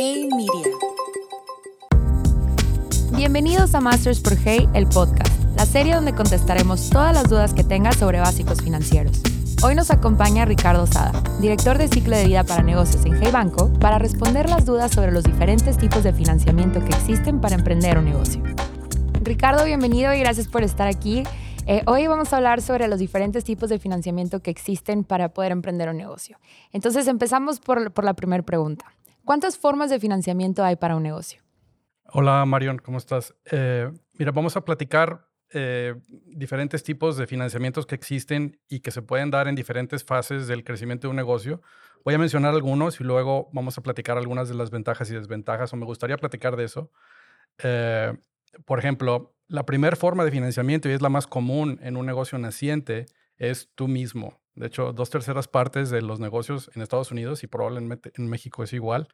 Hey Media. Bienvenidos a Masters por Hey, el podcast, la serie donde contestaremos todas las dudas que tengas sobre básicos financieros. Hoy nos acompaña Ricardo Sada, director de ciclo de vida para negocios en Hey Banco, para responder las dudas sobre los diferentes tipos de financiamiento que existen para emprender un negocio. Ricardo, bienvenido y gracias por estar aquí. Eh, hoy vamos a hablar sobre los diferentes tipos de financiamiento que existen para poder emprender un negocio. Entonces empezamos por, por la primera pregunta. ¿Cuántas formas de financiamiento hay para un negocio? Hola Marion, ¿cómo estás? Eh, mira, vamos a platicar eh, diferentes tipos de financiamientos que existen y que se pueden dar en diferentes fases del crecimiento de un negocio. Voy a mencionar algunos y luego vamos a platicar algunas de las ventajas y desventajas, o me gustaría platicar de eso. Eh, por ejemplo, la primera forma de financiamiento, y es la más común en un negocio naciente, es tú mismo. De hecho, dos terceras partes de los negocios en Estados Unidos y probablemente en México es igual,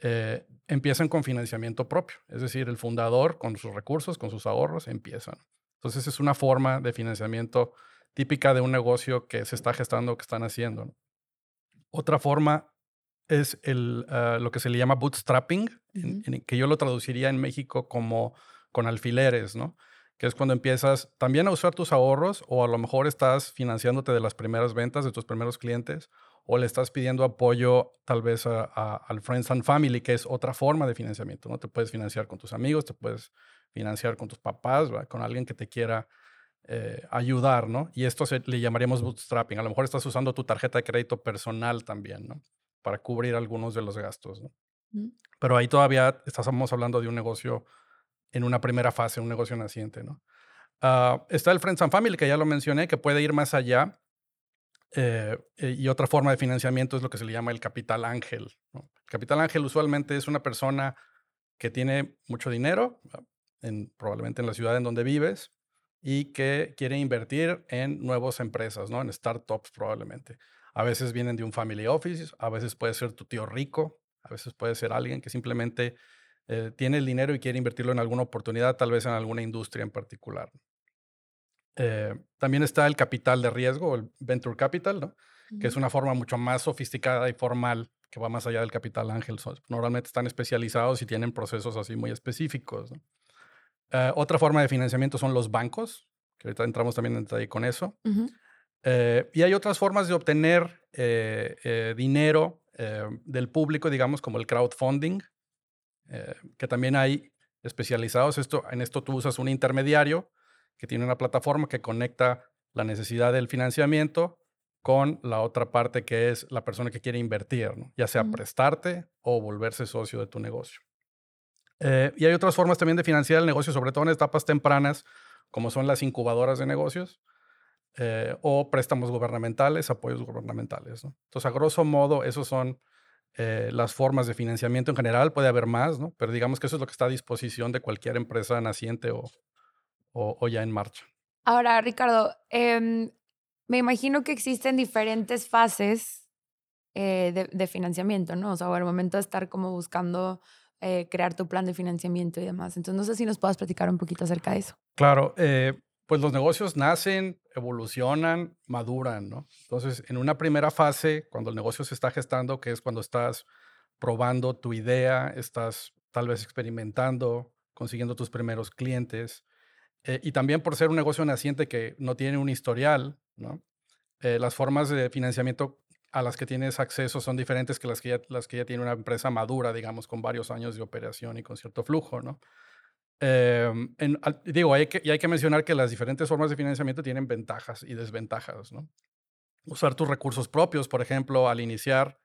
eh, empiezan con financiamiento propio. Es decir, el fundador con sus recursos, con sus ahorros, empiezan. Entonces es una forma de financiamiento típica de un negocio que se está gestando, que están haciendo. Otra forma es el, ah, lo que se le llama bootstrapping, que yo lo traduciría en México como con alfileres, ¿no? Que es cuando empiezas también a usar tus ahorros o a lo mejor estás financiándote de las primeras ventas de tus primeros clientes o le estás pidiendo apoyo tal vez al Friends and Family, que es otra forma de financiamiento, ¿no? Te puedes financiar con tus amigos, te puedes financiar con tus papás, con alguien que te quiera eh, ayudar, ¿no? Y esto se, le llamaríamos bootstrapping. A lo mejor estás usando tu tarjeta de crédito personal también, ¿no? Para cubrir algunos de los gastos, ¿no? Mm. Pero ahí todavía estamos hablando de un negocio en una primera fase, un negocio naciente, ¿no? Ah, está el Friends and Family, que ya lo mencioné, que puede ir más allá. Eh, eh, y otra forma de financiamiento es lo que se le llama el capital ángel. El capital ángel usualmente es una persona que tiene mucho dinero, probablemente en la ciudad en donde vives, y que quiere invertir en nuevas empresas, ¿no? En startups probablemente. A veces vienen de un family office, a veces puede ser tu tío rico, a veces puede ser alguien que simplemente eh, tiene el dinero y quiere invertirlo en alguna oportunidad, tal vez en alguna industria en particular. Eh, también está el capital de riesgo, el venture capital, ¿no? que es una forma mucho más sofisticada y formal que va más allá del capital ángel. Normalmente están especializados y tienen procesos así muy específicos. ¿no? Eh, otra forma de financiamiento son los bancos, que ahorita entramos también en detalle con eso. Eh, y hay otras formas de obtener eh, dinero del público, digamos, como el crowdfunding, que también hay especializados. Esto, en esto tú usas un intermediario que tiene una plataforma que conecta la necesidad del financiamiento con la otra parte que es la persona que quiere invertir, ya sea prestarte o volverse socio de tu negocio. Eh, y hay otras formas también de financiar el negocio, sobre todo en etapas tempranas, como son las incubadoras de negocios eh, o préstamos gubernamentales, apoyos gubernamentales. Entonces, a grosso modo, esos son eh, las formas de financiamiento en general. Puede haber más, ¿no? pero digamos que eso es lo que está a disposición de cualquier empresa naciente o, o, ya en marcha. Ahora, Ricardo, em, me imagino que existen diferentes fases de, de, financiamiento, ¿no? O sea, al momento de estar como buscando eh, crear tu plan de financiamiento y demás. Entonces, no sé si nos puedas platicar un poquito acerca de eso. Claro, eh, pues los negocios nacen, evolucionan, maduran, ¿no? Entonces, en una primera fase, cuando el negocio se está gestando, que es cuando estás probando tu idea, estás tal vez experimentando, consiguiendo tus primeros clientes, eh, y también por ser un negocio naciente que no tiene un historial, ¿no? las formas de financiamiento a las que tienes acceso son diferentes que las que las que ya tiene una empresa madura, digamos, con varios años de operación y con cierto flujo, ¿no? Em, digo, hay que, y hay que mencionar que las diferentes formas de financiamiento tienen ventajas y desventajas, ¿no? Usar tus recursos propios, por ejemplo, al iniciar,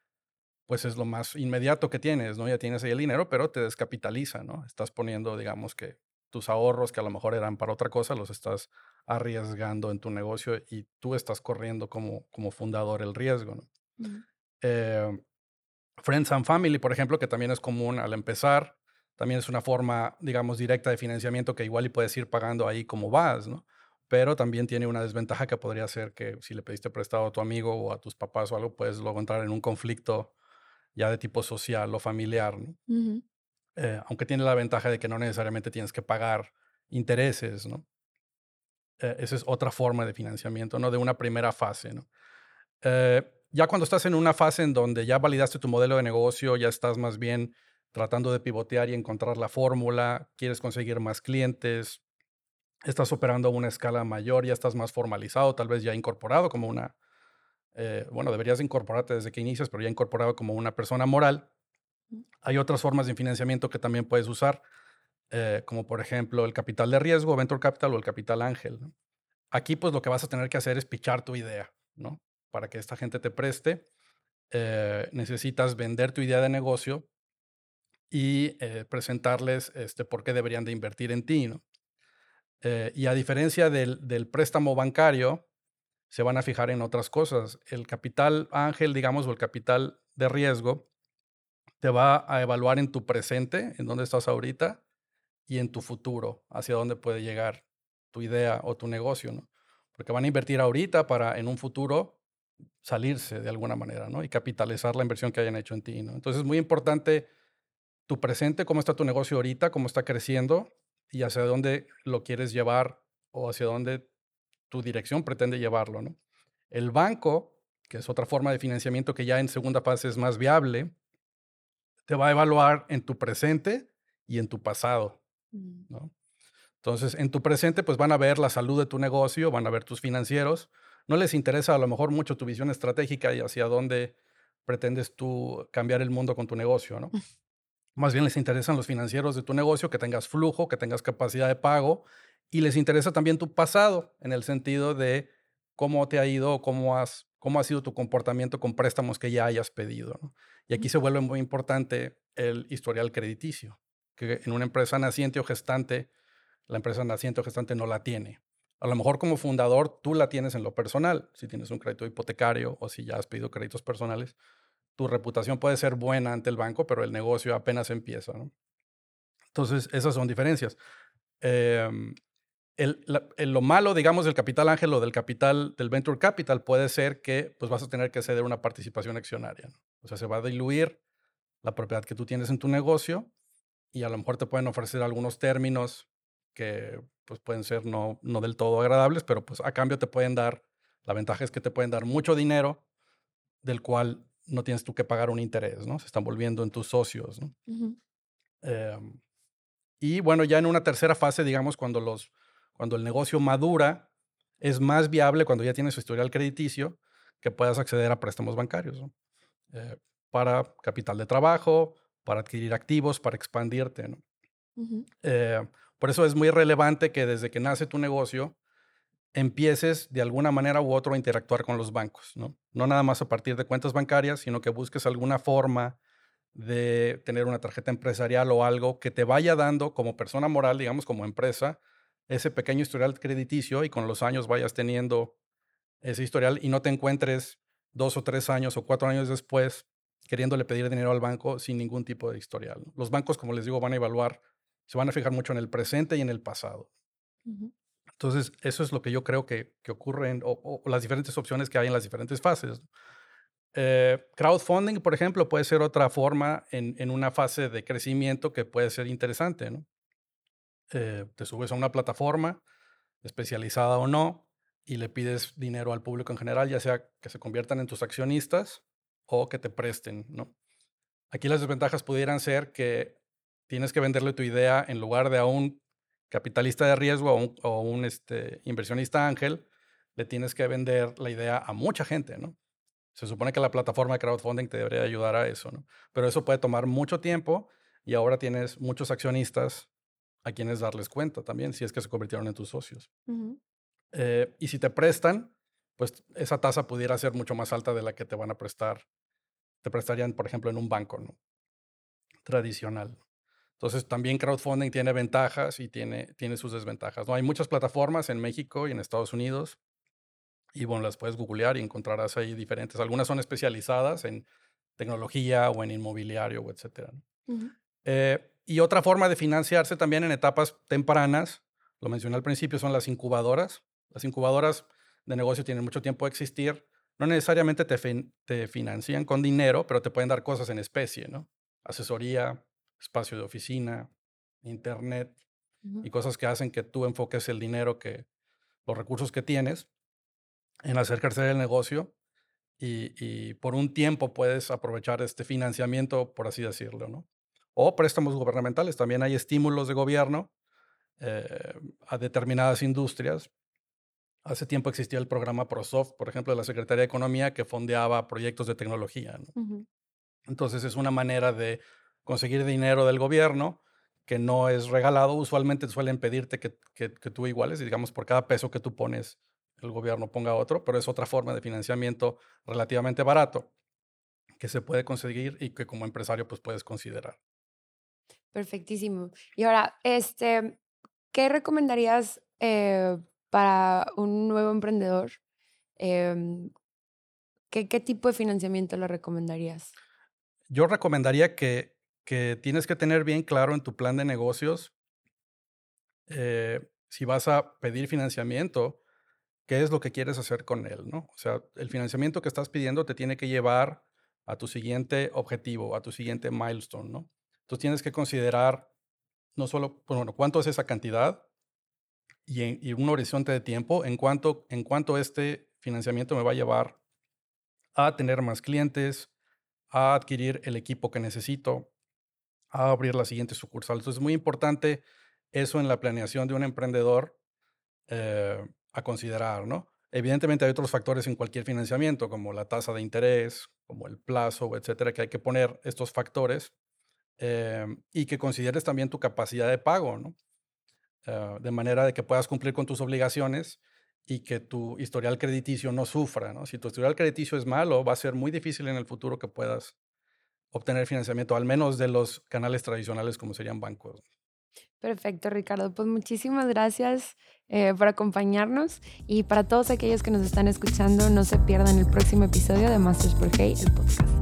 pues es lo más inmediato que tienes, ¿no? Ya tienes ahí el dinero, pero te descapitaliza, ¿no? Estás poniendo, digamos, que tus ahorros que a lo mejor eran para otra cosa, los estás arriesgando en tu negocio y tú estás corriendo como, como fundador el riesgo, ¿no? Eh, Friends and Family, por ejemplo, que también es común al empezar, también es una forma, digamos, directa de financiamiento que igual y puedes ir pagando ahí como vas, ¿no? Pero también tiene una desventaja que podría ser que si le pediste prestado a tu amigo o a tus papás o algo, puedes luego entrar en un conflicto ya de tipo social o familiar, ¿no? Eh, aunque tiene la ventaja de que no necesariamente tienes que pagar intereses, ¿no? Eh, esa es otra forma de financiamiento, ¿no? De una primera fase, ¿no? ya cuando estás en una fase en donde ya validaste tu modelo de negocio, ya estás más bien tratando de pivotear y encontrar la fórmula, quieres conseguir más clientes, estás operando a una escala mayor, ya estás más formalizado, tal vez ya incorporado como una, eh, bueno, deberías incorporarte desde que inicias, pero ya incorporado como una persona moral. Hay otras formas de financiamiento que también puedes usar, eh, como por ejemplo el capital de riesgo, venture capital o el capital ángel. Aquí pues lo que vas a tener que hacer es pichar tu idea, ¿no? Para que esta gente te preste, eh, necesitas vender tu idea de negocio y presentarles este, por qué deberían de invertir en ti, ¿no? Eh, y a diferencia del, préstamo bancario, se van a fijar en otras cosas. El capital ángel, digamos, o el capital de riesgo, te va a evaluar en tu presente, en dónde estás ahorita, y en tu futuro, hacia dónde puede llegar tu idea o tu negocio, ¿no? Porque van a invertir ahorita para en un futuro salirse de alguna manera, ¿no? Y capitalizar la inversión que hayan hecho en ti, ¿no? Entonces es muy importante tu presente, cómo está tu negocio ahorita, cómo está creciendo, y hacia dónde lo quieres llevar o hacia dónde tu dirección pretende llevarlo. ¿no? El banco, que es otra forma de financiamiento que ya en segunda fase es más viable, te va a evaluar en tu presente y en tu pasado. Mm. ¿no? Entonces, en tu presente, pues van a ver la salud de tu negocio, van a ver tus financieros. No les interesa a lo mejor mucho tu visión estratégica y hacia dónde pretendes tú cambiar el mundo con tu negocio, ¿no? Más bien les interesan los financieros de tu negocio, que tengas flujo, que tengas capacidad de pago y les interesa también tu pasado en el sentido de cómo te ha ido, cómo, has, cómo ha sido tu comportamiento con préstamos que ya hayas pedido. Y aquí se vuelve muy importante el historial crediticio, que en una empresa naciente o gestante, la empresa naciente o gestante no la tiene. A lo mejor como fundador tú la tienes en lo personal, si tienes un crédito hipotecario o si ya has pedido créditos personales, tu reputación puede ser buena ante el banco, pero el negocio apenas empieza. Entonces, esas son diferencias. Em, lo malo, digamos, del capital ángel o del capital del venture capital puede ser que pues, vas a tener que ceder una participación accionaria. O sea, se va a diluir la propiedad que tú tienes en tu negocio y a lo mejor te pueden ofrecer algunos términos que pues, pueden ser no, no del todo agradables, pero pues a cambio te pueden dar, la ventaja es que te pueden dar mucho dinero del cual no tienes tú que pagar un interés, ¿no? Se están volviendo en tus socios, ¿no? Em, y bueno, ya en una tercera fase, digamos, cuando, los, cuando el negocio madura, es más viable cuando ya tienes su historial crediticio que puedas acceder a préstamos bancarios, ¿no? Eh, para capital de trabajo, para adquirir activos, para expandirte, ¿no? Eh, por eso es muy relevante que desde que nace tu negocio, empieces de alguna manera u otra a interactuar con los bancos, ¿no? Nada más a partir de cuentas bancarias, sino que busques alguna forma de tener una tarjeta empresarial o algo que te vaya dando como persona moral, digamos, como empresa, ese pequeño historial crediticio y con los años vayas teniendo ese historial y no te encuentres dos o tres años o cuatro años después queriéndole pedir dinero al banco sin ningún tipo de historial. Los bancos, como les digo, van a evaluar, se van a fijar mucho en el presente y en el pasado. Entonces, eso es lo que yo creo que, que ocurre o, las diferentes opciones que hay en las diferentes fases. Eh, crowdfunding, por ejemplo, puede ser otra forma en, en, una fase de crecimiento que puede ser interesante. ¿no? Eh, te subes a una plataforma, especializada o no, y le pides dinero al público en general, ya sea que se conviertan en tus accionistas o que te presten. ¿no? Aquí las desventajas pudieran ser que tienes que venderle tu idea en lugar de a un capitalista de riesgo o un, este, inversionista ángel, le tienes que vender la idea a mucha gente, ¿no? Se supone que la plataforma de crowdfunding te debería ayudar a eso, ¿no? Pero eso puede tomar mucho tiempo y ahora tienes muchos accionistas a quienes darles cuenta también, si es que se convirtieron en tus socios. Eh, y si te prestan, pues esa tasa pudiera ser mucho más alta de la que te van a prestar, te prestarían, por ejemplo, en un banco, ¿no? Tradicional. Entonces, también crowdfunding tiene ventajas y tiene, tiene sus desventajas. ¿no? Hay muchas plataformas en México y en Estados Unidos. Y bueno, las puedes googlear y encontrarás ahí diferentes. Algunas son especializadas en tecnología o en inmobiliario, o etcétera. Eh, y otra forma de financiarse también en etapas tempranas, lo mencioné al principio, son las incubadoras. Las incubadoras de negocio tienen mucho tiempo de existir. No necesariamente te, te financian con dinero, pero te pueden dar cosas en especie, ¿no? Asesoría, espacio de oficina, internet y cosas que hacen que tú enfoques el dinero que, los recursos que tienes en hacer crecer el negocio y, por un tiempo puedes aprovechar este financiamiento, por así decirlo, ¿no? o préstamos gubernamentales. También hay estímulos de gobierno eh, a determinadas industrias. Hace tiempo existía el programa ProSoft, por ejemplo, de la Secretaría de Economía, que fondeaba proyectos de tecnología. Entonces es una manera de conseguir dinero del gobierno que no es regalado. Usualmente suelen pedirte que, que, tú iguales, y digamos, por cada peso que tú pones, el gobierno ponga otro, pero es otra forma de financiamiento relativamente barato que se puede conseguir y que como empresario pues puedes considerar. Perfectísimo. Y ahora, este, ¿qué recomendarías eh, para un nuevo emprendedor? Em, ¿qué, ¿Qué tipo de financiamiento le recomendarías? Yo recomendaría que que tienes que tener bien claro en tu plan de negocios eh, si vas a pedir financiamiento, qué es lo que quieres hacer con él, ¿no? O sea, el financiamiento que estás pidiendo te tiene que llevar a tu siguiente objetivo, a tu siguiente milestone, ¿no? Entonces tienes que considerar no solo, pues, bueno, cuánto es esa cantidad y, un horizonte de tiempo, en cuánto, en cuánto este financiamiento me va a llevar a tener más clientes, a adquirir el equipo que necesito, a abrir la siguiente sucursal. Entonces es muy importante eso en la planeación de un emprendedor eh, a considerar, ¿no? Evidentemente hay otros factores en cualquier financiamiento, como la tasa de interés, como el plazo, etcétera, que hay que poner estos factores eh, y que consideres también tu capacidad de pago, ¿no? Eh, de manera de que puedas cumplir con tus obligaciones y que tu historial crediticio no sufra, ¿no? Si tu historial crediticio es malo, va a ser muy difícil en el futuro que puedas obtener financiamiento, al menos de los canales tradicionales como serían bancos. Perfecto, Ricardo. Pues muchísimas gracias eh, por acompañarnos y para todos aquellos que nos están escuchando, no se pierdan el próximo episodio de Masters por Hey, el podcast.